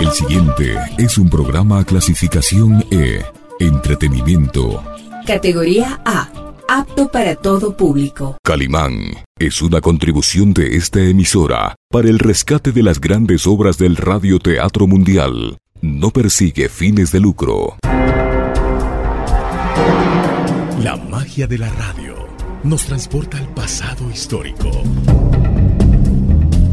El siguiente es un programa clasificación E, entretenimiento. Categoría A, apto para todo público. Calimán es una contribución de esta emisora para el rescate de las grandes obras del radioteatro mundial. No persigue fines de lucro. La magia de la radio nos transporta al pasado histórico,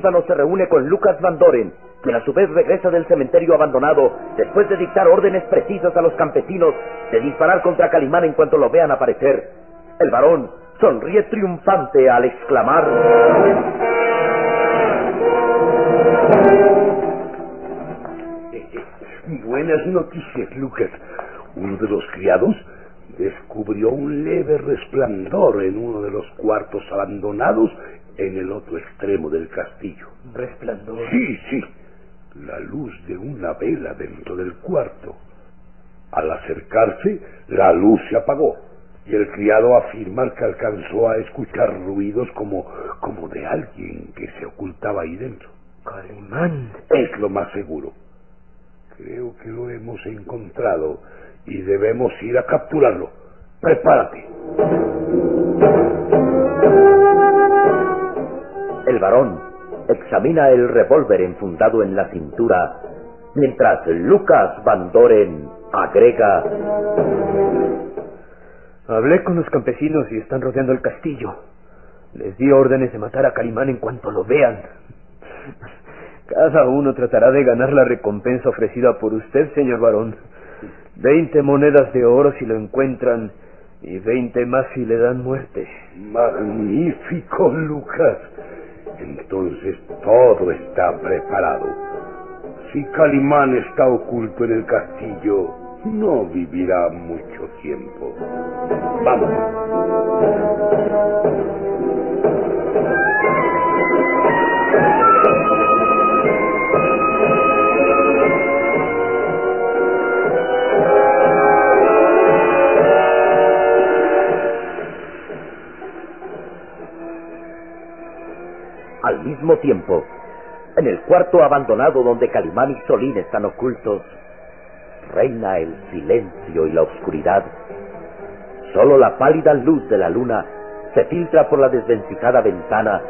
Tífano se reúne con Lucas Van Doren, quien a su vez regresa del cementerio abandonado después de dictar órdenes precisas a los campesinos de disparar contra Calimán en cuanto lo vean aparecer. El varón sonríe triunfante al exclamar... Buenas noticias, Lucas. Uno de los criados descubrió un leve resplandor en uno de los cuartos abandonados en el otro extremo del castillo. ¿Resplandor? Sí, sí. La luz de una vela dentro del cuarto. Al acercarse, la luz se apagó y el criado afirma que alcanzó a escuchar ruidos como, como de alguien que se ocultaba ahí dentro. Calimán. Es lo más seguro. Creo que lo hemos encontrado y debemos ir a capturarlo. Prepárate. El varón examina el revólver enfundado en la cintura, mientras Lucas Van Doren agrega... Hablé con los campesinos y están rodeando el castillo. Les di órdenes de matar a Calimán en cuanto lo vean. Cada uno tratará de ganar la recompensa ofrecida por usted, señor varón. Veinte monedas de oro si lo encuentran y veinte más si le dan muerte. Magnífico, Lucas. Entonces todo está preparado. Si Calimán está oculto en el castillo, no vivirá mucho tiempo. Vamos. Al mismo tiempo, en el cuarto abandonado donde Calimán y Solín están ocultos, reina el silencio y la oscuridad. Solo la pálida luz de la luna se filtra por la desvencijada ventana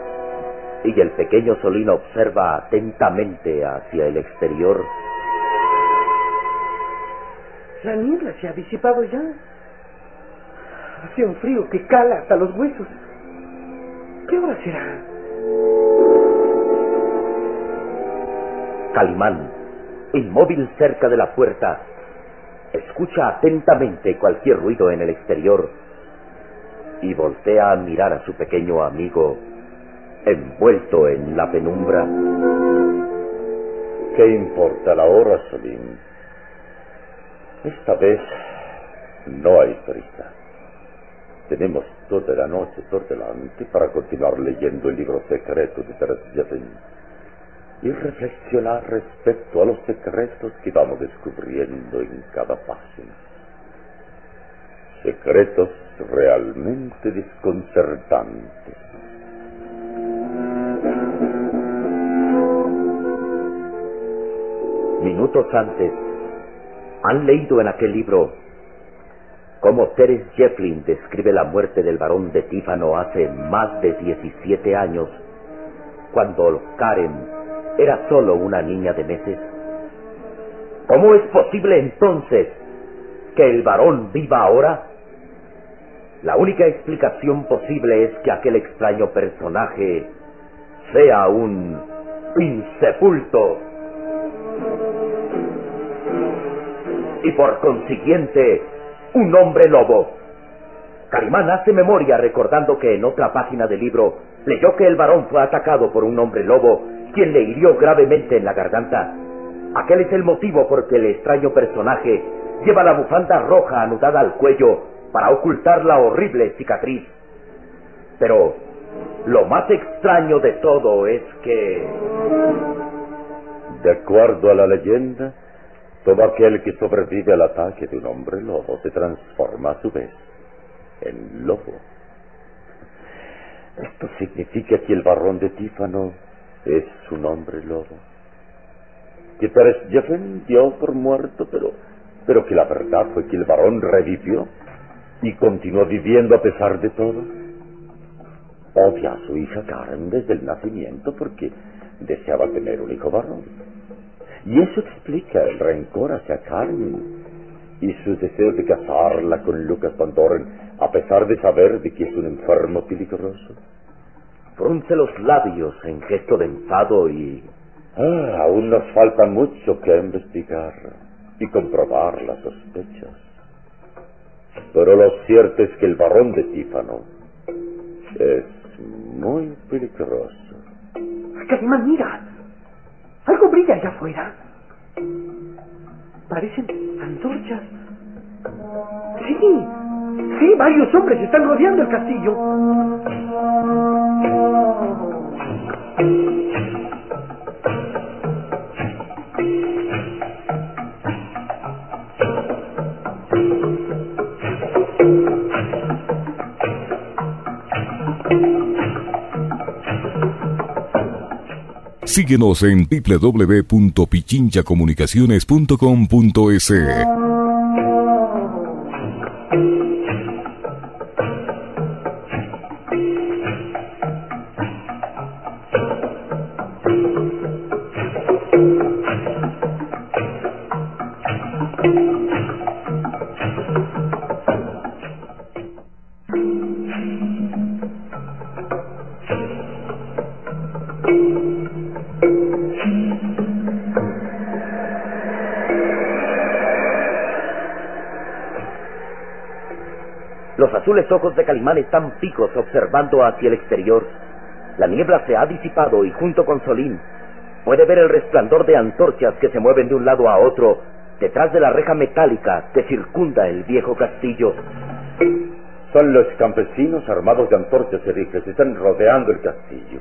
y el pequeño Solín observa atentamente hacia el exterior. La niebla se ha disipado ya. Hace un frío que cala hasta los huesos. ¿Qué hora será? Calimán, inmóvil cerca de la puerta, escucha atentamente cualquier ruido en el exterior y voltea a mirar a su pequeño amigo envuelto en la penumbra. ¿Qué importa la hora, Solín? Esta vez no hay prisa. Tenemos toda la noche por delante para continuar leyendo el libro secreto de Teresjevin y reflexionar respecto a los secretos que vamos descubriendo en cada página. Secretos realmente desconcertantes. Minutos antes, han leído en aquel libro cómo Teres Jefflin describe la muerte del barón de Tífano hace más de 17 años, cuando Karen era solo una niña de meses. ¿Cómo es posible entonces que el varón viva ahora? La única explicación posible es que aquel extraño personaje sea un insepulto y por consiguiente un hombre lobo. Calimán hace memoria recordando que en otra página del libro leyó que el varón fue atacado por un hombre lobo, quien le hirió gravemente en la garganta. Aquel es el motivo por que el extraño personaje lleva la bufanda roja anudada al cuello para ocultar la horrible cicatriz. Pero lo más extraño de todo es que... De acuerdo a la leyenda, todo aquel que sobrevive al ataque de un hombre lobo se transforma a su vez en lobo. Esto significa que el barón de Tífano es un hombre lobo. Que Jeffen dio por muerto, pero, pero que la verdad fue que el varón revivió y continuó viviendo a pesar de todo. Odia a su hija Karen desde el nacimiento porque deseaba tener un hijo varón. Y eso explica el rencor hacia Karen y su deseo de casarla con Lucas Van Doren a pesar de saber de que es un enfermo peligroso. Frunce los labios en gesto de enfado y... Ah, aún nos falta mucho que investigar y comprobar las sospechas. Pero lo cierto es que el barón de Tífano es muy peligroso. Calimán, mira. Algo brilla allá afuera. Parecen antorchas. Sí, sí, varios hombres están rodeando el castillo. Síguenos en www.pichinchacomunicaciones.com.es. Los azules ojos de Calimán están picos observando hacia el exterior. La niebla se ha disipado y junto con Solín puede ver el resplandor de antorchas que se mueven de un lado a otro detrás de la reja metálica que circunda el viejo castillo. Son los campesinos armados de antorchas y rifles. Están rodeando el castillo.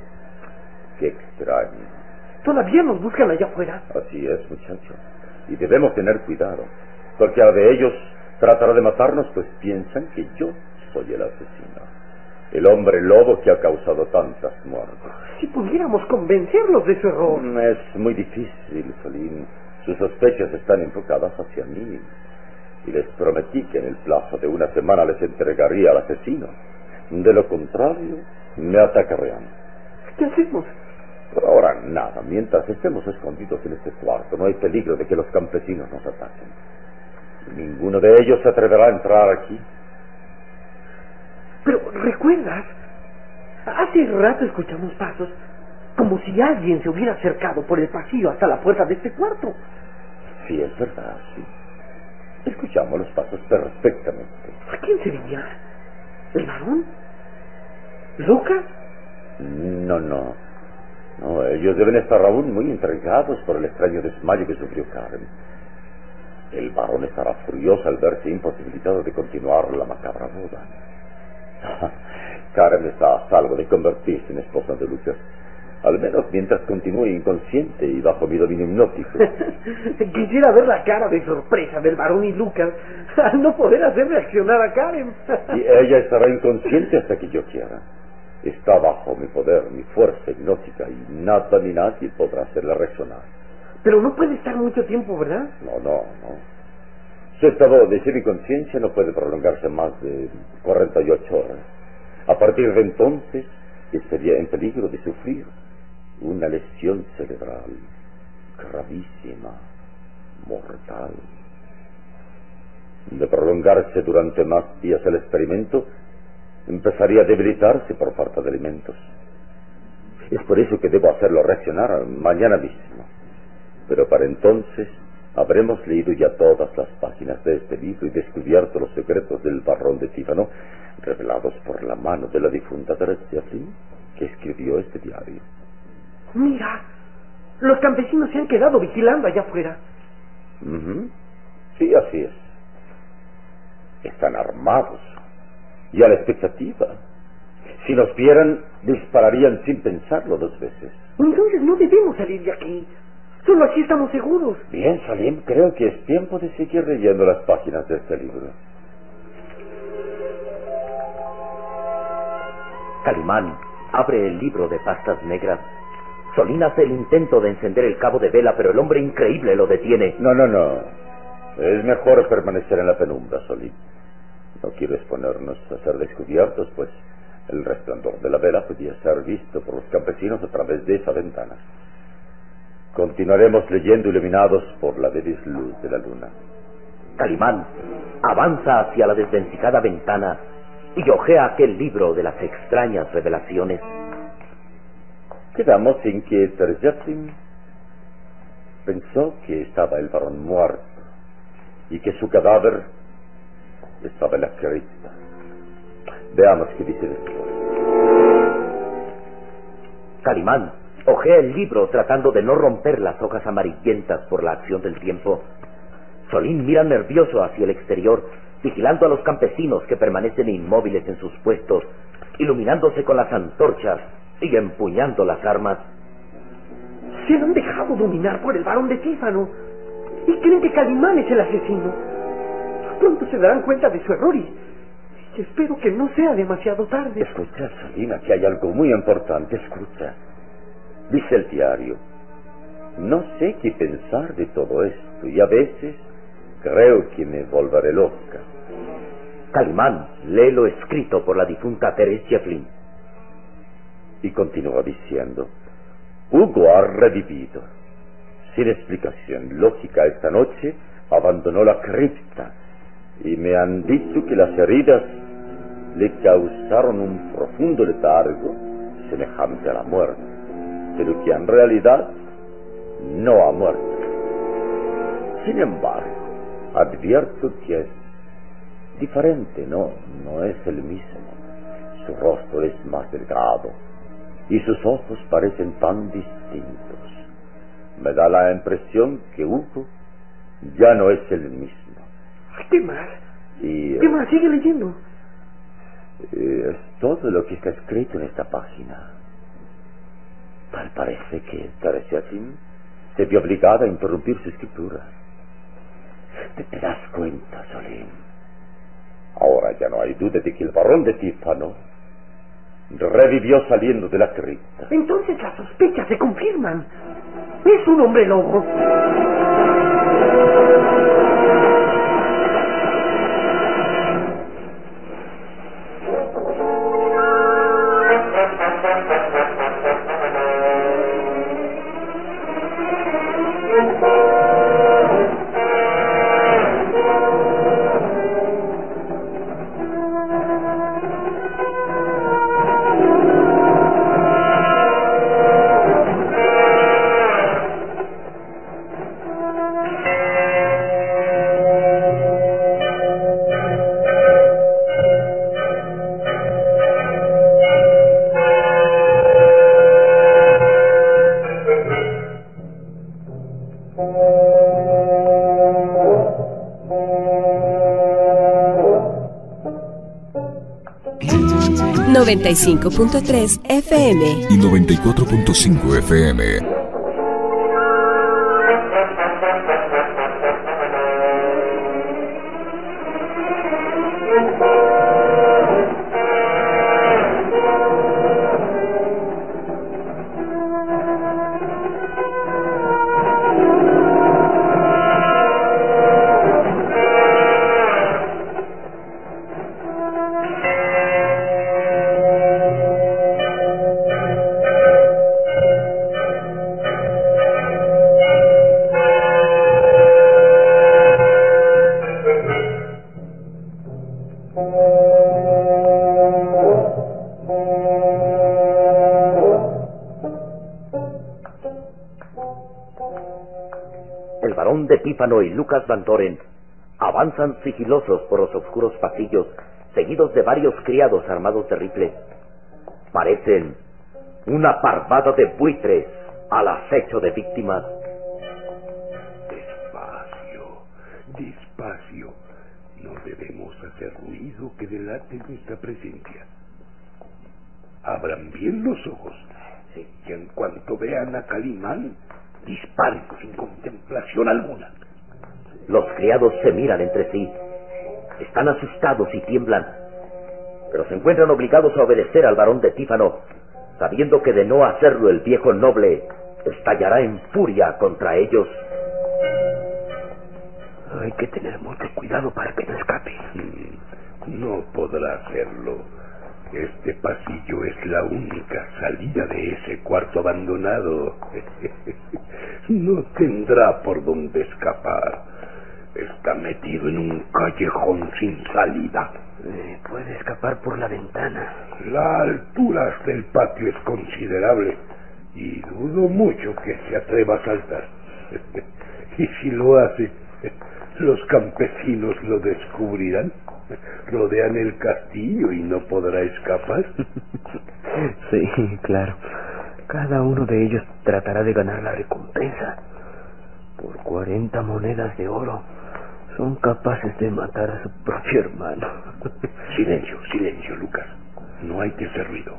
Qué extraño. Todavía nos buscan allá afuera. Así es, muchacho. Y debemos tener cuidado. Porque a de ellos tratará de matarnos, pues piensan que yo soy el asesino. El hombre lobo que ha causado tantas muertes. Si pudiéramos convencerlos de su error. Es muy difícil, Solín. Sus sospechas están enfocadas hacia mí. Y les prometí que en el plazo de una semana les entregaría al asesino. De lo contrario, me atacarían. ¿Qué hacemos? Por ahora nada. Mientras estemos escondidos en este cuarto, no hay peligro de que los campesinos nos ataquen. Ninguno de ellos se atreverá a entrar aquí. Pero, ¿recuerdas? Hace rato escuchamos pasos, como si alguien se hubiera acercado por el pasillo hasta la puerta de este cuarto. Sí, es verdad, sí. Escuchamos los pasos perfectamente. ¿A quién sería? ¿El varón? ¿Lucas? No, no. No, ellos deben estar aún muy intrigados por el extraño desmayo que sufrió Karen. El varón estará furioso al verse imposibilitado de continuar la macabra boda. Karen está a salvo de convertirse en esposa de Lucas. Al menos mientras continúe inconsciente y bajo mi dominio hipnótico. Quisiera ver la cara de sorpresa del varón y Lucas al no poder hacer reaccionar a Karen. y ella estará inconsciente hasta que yo quiera. Está bajo mi poder, mi fuerza hipnótica y nada ni nadie podrá hacerla reaccionar. Pero no puede estar mucho tiempo, ¿verdad? No, no, no. Su estado de semiconciencia no puede prolongarse más de 48 horas. A partir de entonces estaría en peligro de sufrir una lesión cerebral gravísima, mortal. De prolongarse durante más días el experimento, empezaría a debilitarse por falta de alimentos. Es por eso que debo hacerlo reaccionar mañana mismo. Pero para entonces habremos leído ya todas las páginas de este libro y descubierto los secretos del barrón de Tífano, revelados por la mano de la difunta Teresa que escribió este diario. Mira, los campesinos se han quedado vigilando allá afuera. Sí, así es. Están armados y a la expectativa. Si nos vieran, dispararían sin pensarlo dos veces. Entonces no debemos salir de aquí. Solo aquí estamos seguros. Bien, Salim, creo que es tiempo de seguir leyendo las páginas de este libro. Calimán abre el libro de pastas negras. Solín hace el intento de encender el cabo de vela, pero el hombre increíble lo detiene. No, no, no. Es mejor permanecer en la penumbra, Solín. No quiero exponernos a ser descubiertos, pues el resplandor de la vela podía ser visto por los campesinos a través de esa ventana. Continuaremos leyendo iluminados por la débil luz de la luna. Calimán avanza hacia la desvencijada ventana y ojea aquel libro de las extrañas revelaciones. Quedamos en que Terjetzin pensó que estaba el varón muerto y que su cadáver estaba en la cripta. Veamos qué dice después. Calimán ojea el libro tratando de no romper las hojas amarillentas por la acción del tiempo. Solín mira nervioso hacia el exterior, vigilando a los campesinos que permanecen inmóviles en sus puestos, iluminándose con las antorchas y empuñando las armas. Se han dejado dominar por el varón de Tífano y creen que Calimán es el asesino. Pronto se darán cuenta de su error y, y espero que no sea demasiado tarde. Escucha, Salina, que hay algo muy importante. Escucha. Dice el diario. No sé qué pensar de todo esto y a veces creo que me volveré loca. Calimán lee lo escrito por la difunta Teresia Flynn. Y continúa diciendo, Hugo ha revivido. Sin explicación lógica esta noche, abandonó la cripta y me han dicho que las heridas le causaron un profundo letargo semejante a la muerte, pero que en realidad no ha muerto. Sin embargo, advierto que es diferente, no, no es el mismo. Su rostro es más delgado y sus ojos parecen tan distintos. Me da la impresión que Hugo ya no es el mismo. ¿Qué más? Y, ¿Qué más? Sigue leyendo. Eh, es todo lo que está escrito en esta página. Tal parece que Teresatin se vio obligada a interrumpir su escritura. ¿Te, te das cuenta, Solim? Ahora ya no hay duda de que el barón de Tífano revivió saliendo de la cripta. Entonces las sospechas se confirman. Es un hombre lobo. 95.3 FM y 94.5 FM. Y Lucas Van Doren avanzan sigilosos por los oscuros pasillos, seguidos de varios criados armados de rifles. Parecen una parvada de buitres al acecho de víctimas. Despacio, despacio. No debemos hacer ruido que delate nuestra presencia. Abran bien los ojos. Y en cuanto vean a Calimán, disparen sin contemplación alguna. Los criados se miran entre sí. Están asustados y tiemblan, pero se encuentran obligados a obedecer al varón de Tífano, sabiendo que de no hacerlo el viejo noble estallará en furia contra ellos. Hay que tener mucho cuidado para que no escape. No podrá hacerlo. Este pasillo es la única salida de ese cuarto abandonado. no tendrá por dónde escapar. Está metido en un callejón sin salida. Eh, puede escapar por la ventana. La altura del patio es considerable y dudo mucho que se atreva a saltar. y si lo hace, los campesinos lo descubrirán. Rodean el castillo y no podrá escapar. sí, claro. Cada uno de ellos tratará de ganar la recompensa. Por cuarenta monedas de oro son capaces de matar a su propio hermano. Silencio, silencio, Lucas. No hay que hacer ruido.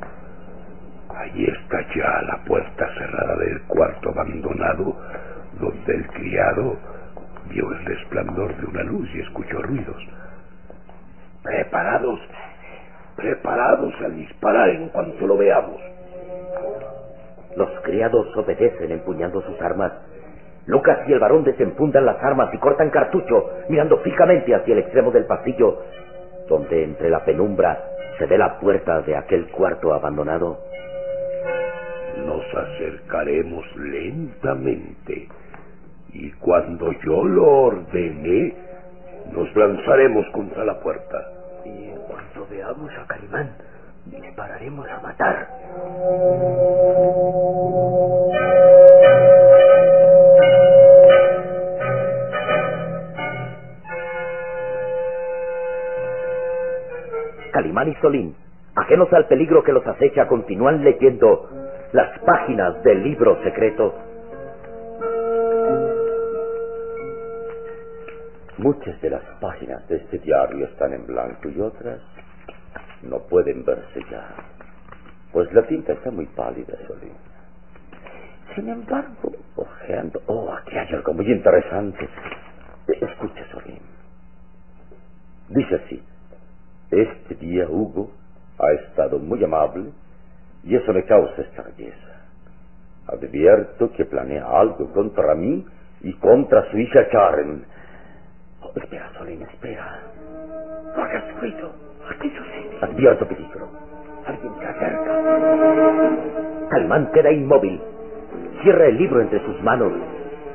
Ahí está ya la puerta cerrada del cuarto abandonado, donde el criado vio el resplandor de una luz y escuchó ruidos. Preparados, preparados a disparar en cuanto lo veamos. Los criados obedecen empuñando sus armas Lucas y el varón desenfundan las armas y cortan cartucho, mirando fijamente hacia el extremo del pasillo, donde entre la penumbra se ve la puerta de aquel cuarto abandonado. Nos acercaremos lentamente y cuando yo lo ordene, nos lanzaremos contra la puerta. Y en cuanto veamos a Calimán, dispararemos a matar. Calimán y Solín, ajenos al peligro que los acecha, continúan leyendo las páginas del libro secreto. Muchas de las páginas de este diario están en blanco y otras no pueden verse ya, pues la tinta está muy pálida, Solín. Sin embargo, ojeando, oh, aquí hay algo muy interesante. Escucha, Solín. Dice así. Este día Hugo ha estado muy amable y eso le causa extrañeza. Advierto que planea algo contra mí y contra su hija Karen. Espera, Solín, espera. No hagas ruido. ¿Qué sucede? Advierto peligro. Alguien se acerca. Calmán queda inmóvil. Cierra el libro entre sus manos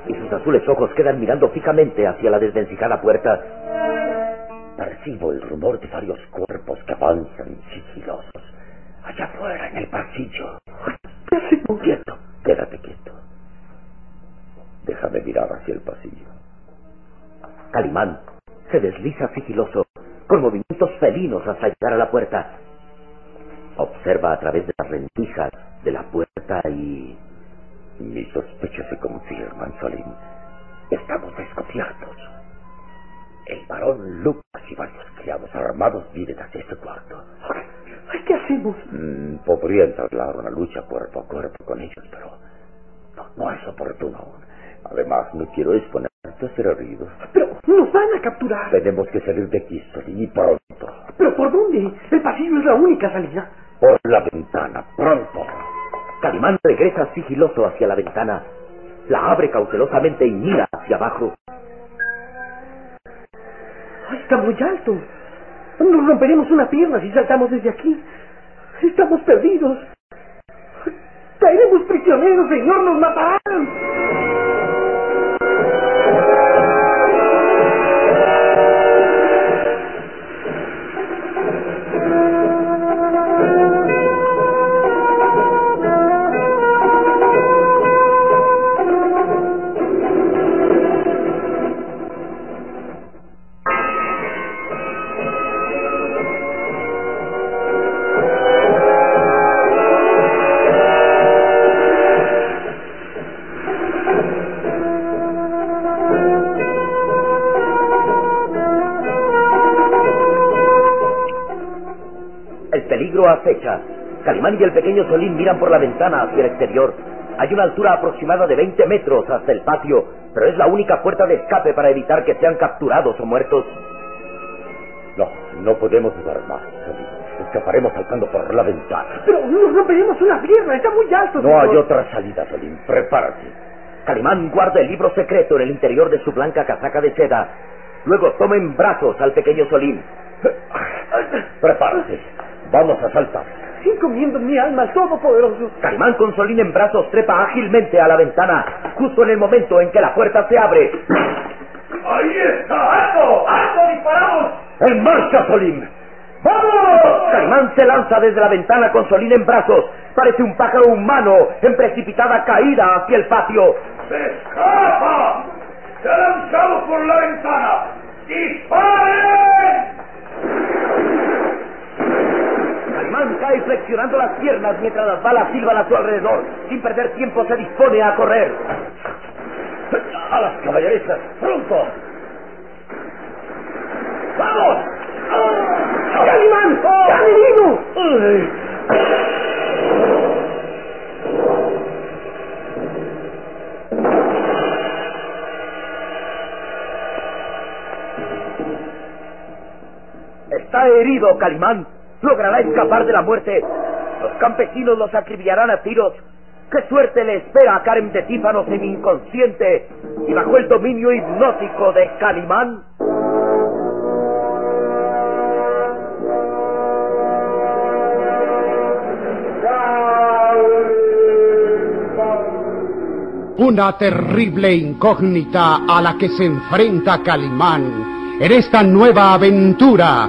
y sus azules ojos quedan mirando fijamente hacia la desvencijada puerta Percibo el rumor de varios cuerpos que avanzan sigilosos. Allá afuera, en el pasillo. Quieto, quédate quieto. Déjame mirar hacia el pasillo. Calimán se desliza sigiloso, con movimientos felinos hasta llegar a la puerta. Observa a través de las rendijas de la puerta y... Mis sospechas se confirman, Solín. Estamos descubiertos. El varón Lucas y varios criados armados vienen hacia este cuarto. ¡Ay, ¿Qué hacemos? Mm, podría entablar una lucha cuerpo a cuerpo con ellos, pero no, no es oportuno aún. Además, no quiero exponerte a ser heridos. Pero nos van a capturar. Tenemos que salir de aquí, y pronto. ¿Pero por dónde? El pasillo es la única salida. Por la ventana, pronto. Calimán regresa sigiloso hacia la ventana, la abre cautelosamente y mira hacia abajo. Ay, está muy alto. Nos romperemos una pierna si saltamos desde aquí. Estamos perdidos. Caeremos prisioneros, señor, nos matarán. Acecha. Calimán y el pequeño Solín miran por la ventana hacia el exterior. Hay una altura aproximada de 20 metros hasta el patio, pero es la única puerta de escape para evitar que sean capturados o muertos. No, no podemos dudar más, Solín. Escaparemos saltando por la ventana. Pero nos romperemos una pierna, está muy alto. No hay otra salida, Solín. Prepárate. Calimán guarda el libro secreto en el interior de su blanca casaca de seda. Luego toma en brazos al pequeño Solín. Prepárate. Vamos a saltar. Encomiendo mi alma al Todopoderoso. Calimán con Solín en brazos trepa ágilmente a la ventana, justo en el momento en que la puerta se abre. ¡Ahí está! ¡Alto! ¡Alto! ¡Disparamos! ¡En marcha, Solín! ¡Vamos! Calimán se lanza desde la ventana con Solín en brazos. Parece un pájaro humano en precipitada caída hacia el patio. ¡Se escapa! ¡Se ha lanzado por la ventana! ¡Disparen! Calimán cae flexionando las piernas mientras las balas silban a su alrededor. Sin perder tiempo se dispone a correr. ¡A las caballerizas! ¡Pronto! ¡Vamos! ¡Calimán! ¡Calimino! Está herido, Calimán. Logrará escapar de la muerte. Los campesinos los acribillarán a tiros. ¡Qué suerte le espera a Karen de Tífano semi-inconsciente y bajo el dominio hipnótico de Calimán! Una terrible incógnita a la que se enfrenta Calimán en esta nueva aventura